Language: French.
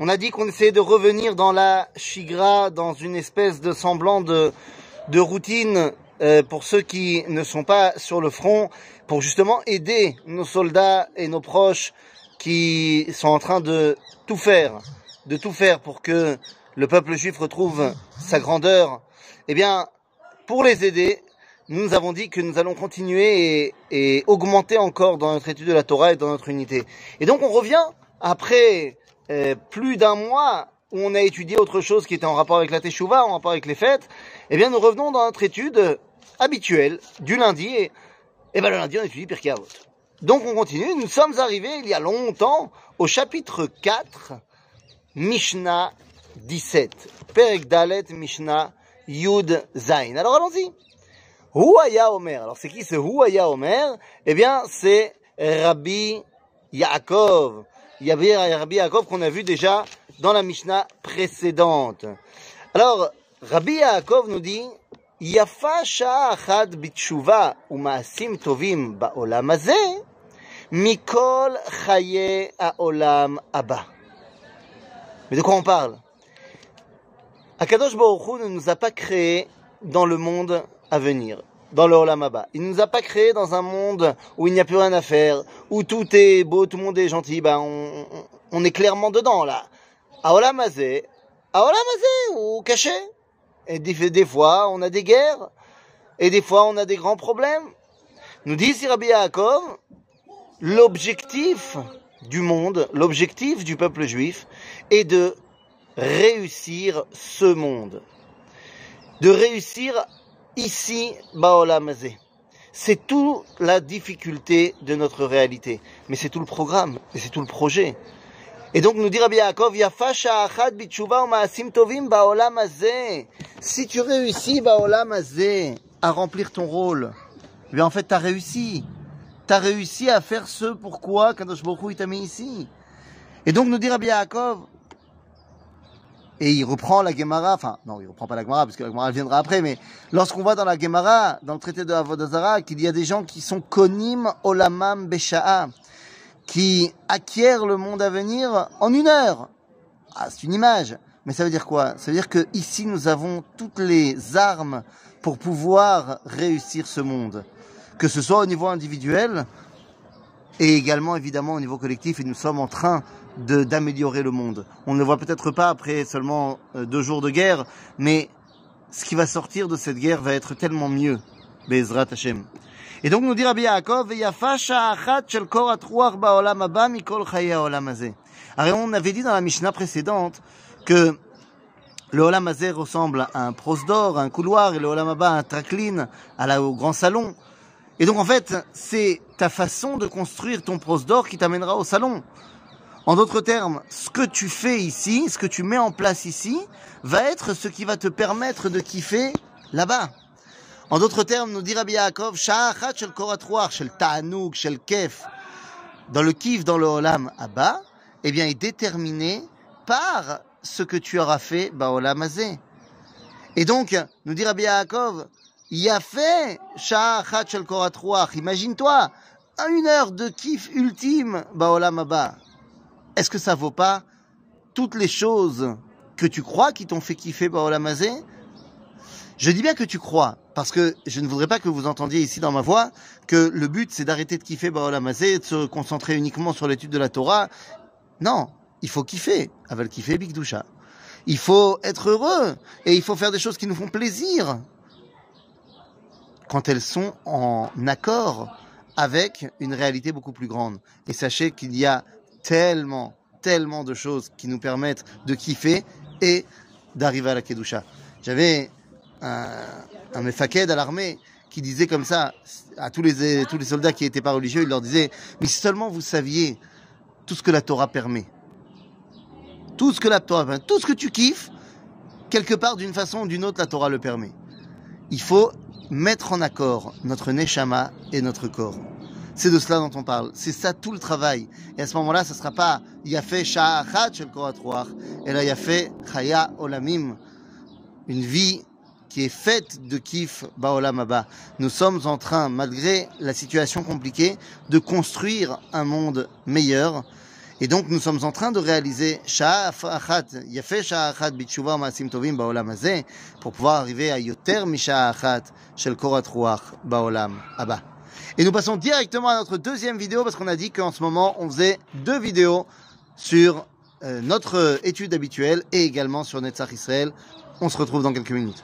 On a dit qu'on essayait de revenir dans la shigra, dans une espèce de semblant de, de routine euh, pour ceux qui ne sont pas sur le front, pour justement aider nos soldats et nos proches qui sont en train de tout faire, de tout faire pour que le peuple juif retrouve sa grandeur. Eh bien, pour les aider, nous avons dit que nous allons continuer et, et augmenter encore dans notre étude de la Torah et dans notre unité. Et donc on revient après euh, plus d'un mois où on a étudié autre chose qui était en rapport avec la Teshuvah, en rapport avec les fêtes, eh bien nous revenons dans notre étude habituelle du lundi et, et ben le lundi on étudie Pirkei Avot. Donc on continue, nous sommes arrivés il y a longtemps au chapitre 4, Mishnah 17. Perek Dalet Mishnah Yud Zain. Alors allons-y. Houaya Omer. Alors c'est qui ce Houaya Omer? Eh bien c'est Rabbi Yaakov. Il y avait Rabbi Yaakov qu'on a vu déjà dans la Mishnah précédente. Alors, Rabbi Yaakov nous dit, Yafa sha'a achad bitshuva uma'asim tovim ba'olam hazeh, mikol chaye ha'olam abba. Mais de quoi on parle? Akadosh Baruch Hu ne nous a pas créés dans le monde à venir dans le Olam Abba. Il nous a pas créé dans un monde où il n'y a plus rien à faire, où tout est beau, tout le monde est gentil. Ben, on, est clairement dedans, là. À Olam Hazé, à Olam Hazé, ou caché. Et des, des, fois, on a des guerres. Et des fois, on a des grands problèmes. Nous dit Rabbi Yaakov, l'objectif du monde, l'objectif du peuple juif est de réussir ce monde. De réussir ici, Baolam C'est toute la difficulté de notre réalité. Mais c'est tout le programme, et c'est tout le projet. Et donc nous dit Rabbi Yaakov. Si tu réussis ba'olam à remplir ton rôle, eh bien en fait t'as réussi. T'as réussi à faire ce pourquoi Kadosh Baruch Hu t'a mis ici. Et donc nous dit Rabbi Yaakov, et il reprend la Gemara, enfin, non, il reprend pas la Gemara, parce que la Gemara viendra après, mais lorsqu'on voit dans la Gemara, dans le traité de Avodazara, qu'il y a des gens qui sont konim olamam besha'a, qui acquièrent le monde à venir en une heure. Ah, c'est une image. Mais ça veut dire quoi? Ça veut dire que ici, nous avons toutes les armes pour pouvoir réussir ce monde. Que ce soit au niveau individuel, et également évidemment au niveau collectif, et nous sommes en train d'améliorer le monde. On ne le voit peut-être pas après seulement euh, deux jours de guerre, mais ce qui va sortir de cette guerre va être tellement mieux. Bezrat Hashem. Et donc nous dit Rabbi Yaakov, Alors on avait dit dans la Mishnah précédente que le Olam ressemble à un prosdor, un couloir, et le Olam Abba à un traklin, à la, au grand salon. Et donc en fait, c'est ta façon de construire ton prosdor qui t'amènera au salon. En d'autres termes, ce que tu fais ici, ce que tu mets en place ici, va être ce qui va te permettre de kiffer là-bas. En d'autres termes, nous dit Rabbi Yaakov, shel koratruach, shel ta'anouk, shel kef, dans le kif, dans le olam abba, eh bien, est déterminé par ce que tu auras fait, ba'olam hazeh. Et donc, nous dit Rabbi Yaakov, il a fait shel koratruach. Imagine-toi, une heure de kiff ultime, ba'olam abba est-ce que ça vaut pas toutes les choses que tu crois qui t'ont fait kiffer Baolam Hazé Je dis bien que tu crois, parce que je ne voudrais pas que vous entendiez ici dans ma voix que le but c'est d'arrêter de kiffer Baolam Hazé et de se concentrer uniquement sur l'étude de la Torah. Non, il faut kiffer, avec kiffer Bigdusha. Il faut être heureux et il faut faire des choses qui nous font plaisir quand elles sont en accord avec une réalité beaucoup plus grande. Et sachez qu'il y a tellement, tellement de choses qui nous permettent de kiffer et d'arriver à la Kedusha. J'avais un, un mefaked à l'armée qui disait comme ça à tous les, tous les soldats qui n'étaient pas religieux, il leur disait, mais si seulement vous saviez tout ce que la Torah permet, tout ce que la Torah permet, tout ce que tu kiffes, quelque part d'une façon ou d'une autre, la Torah le permet. Il faut mettre en accord notre neshama et notre corps. C'est de cela dont on parle. C'est ça tout le travail. Et à ce moment-là, ce ne sera pas Yafé Sha'achat Shel Koratroach, et là Yafé Chaya Olamim. Une vie qui est faite de kiff Baolam Abba. Nous sommes en train, malgré la situation compliquée, de construire un monde meilleur. Et donc, nous sommes en train de réaliser pour pouvoir arriver à Yoter Shel Korat Baolam Abba. Et nous passons directement à notre deuxième vidéo parce qu'on a dit qu'en ce moment, on faisait deux vidéos sur euh, notre étude habituelle et également sur Netzach Israël. On se retrouve dans quelques minutes.